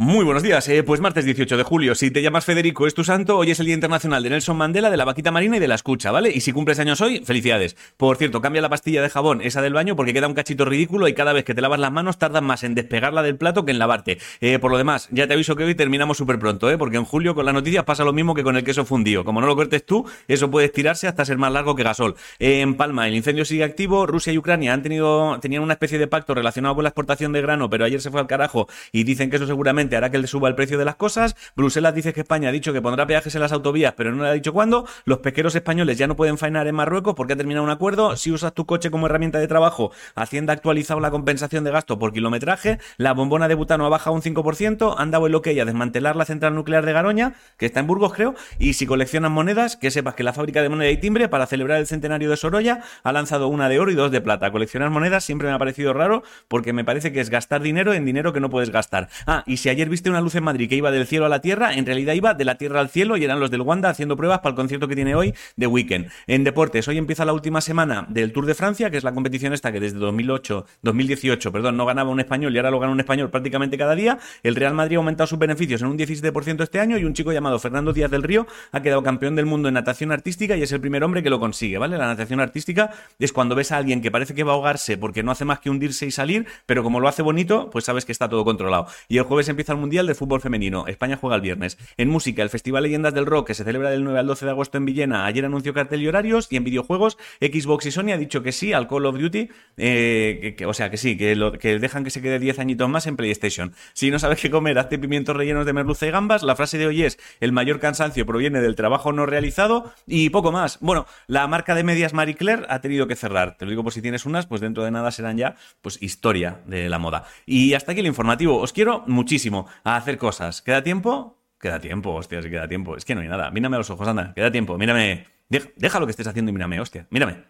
Muy buenos días, eh, pues martes 18 de julio. Si te llamas Federico, es tu santo. Hoy es el Día Internacional de Nelson Mandela, de la vaquita marina y de la escucha, ¿vale? Y si cumples años hoy, felicidades. Por cierto, cambia la pastilla de jabón, esa del baño, porque queda un cachito ridículo y cada vez que te lavas las manos tardas más en despegarla del plato que en lavarte. Eh, por lo demás, ya te aviso que hoy terminamos súper pronto, ¿eh? Porque en julio con las noticias pasa lo mismo que con el queso fundido. Como no lo cortes tú, eso puede estirarse hasta ser más largo que gasol. en Palma, el incendio sigue activo. Rusia y Ucrania han tenido, tenían una especie de pacto relacionado con la exportación de grano, pero ayer se fue al carajo y dicen que eso seguramente hará que le suba el precio de las cosas. Bruselas dice que España ha dicho que pondrá peajes en las autovías, pero no le ha dicho cuándo. Los pesqueros españoles ya no pueden faenar en Marruecos porque ha terminado un acuerdo. Si usas tu coche como herramienta de trabajo, Hacienda ha actualizado la compensación de gasto por kilometraje. La bombona de butano ha bajado un 5%. Han dado el ok a desmantelar la central nuclear de Garoña, que está en Burgos, creo. Y si coleccionas monedas, que sepas que la fábrica de moneda y timbre, para celebrar el centenario de Sorolla, ha lanzado una de oro y dos de plata. Coleccionar monedas siempre me ha parecido raro porque me parece que es gastar dinero en dinero que no puedes gastar. Ah, y si ayer viste una luz en Madrid que iba del cielo a la tierra, en realidad iba de la tierra al cielo y eran los del Wanda haciendo pruebas para el concierto que tiene hoy de Weekend. En deportes, hoy empieza la última semana del Tour de Francia, que es la competición esta que desde 2008, 2018, perdón, no ganaba un español y ahora lo gana un español prácticamente cada día. El Real Madrid ha aumentado sus beneficios en un 17% este año y un chico llamado Fernando Díaz del Río ha quedado campeón del mundo en natación artística y es el primer hombre que lo consigue, ¿vale? La natación artística es cuando ves a alguien que parece que va a ahogarse porque no hace más que hundirse y salir, pero como lo hace bonito, pues sabes que está todo controlado. Y el jueves empieza el Mundial de Fútbol Femenino. España juega el viernes. En música, el Festival Leyendas del Rock, que se celebra del 9 al 12 de agosto en Villena, ayer anunció cartel y horarios. Y en videojuegos, Xbox y Sony ha dicho que sí al Call of Duty, eh, o sea, que sí, que dejan que se quede 10 añitos más en PlayStation. Si no sabes qué comer, hazte pimientos rellenos de merluza y gambas. La frase de hoy es: el mayor cansancio proviene del trabajo no realizado y poco más. Bueno, la marca de medias Marie Claire ha tenido que cerrar. Te lo digo por si tienes unas, pues dentro de nada serán ya, pues historia de la moda. Y hasta aquí el informativo. Os quiero muchísimo a hacer cosas. ¿Queda tiempo? Queda tiempo, hostia, si queda tiempo. Es que no hay nada. Mírame a los ojos, anda. Queda tiempo. Mírame. Deja, lo que estés haciendo y mírame, hostia. Mírame.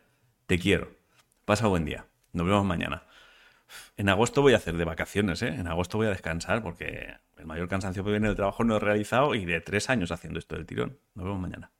Te quiero. Pasa buen día. Nos vemos mañana. En agosto voy a hacer de vacaciones, ¿eh? En agosto voy a descansar porque el mayor cansancio que viene del trabajo no he realizado y de tres años haciendo esto del tirón. Nos vemos mañana.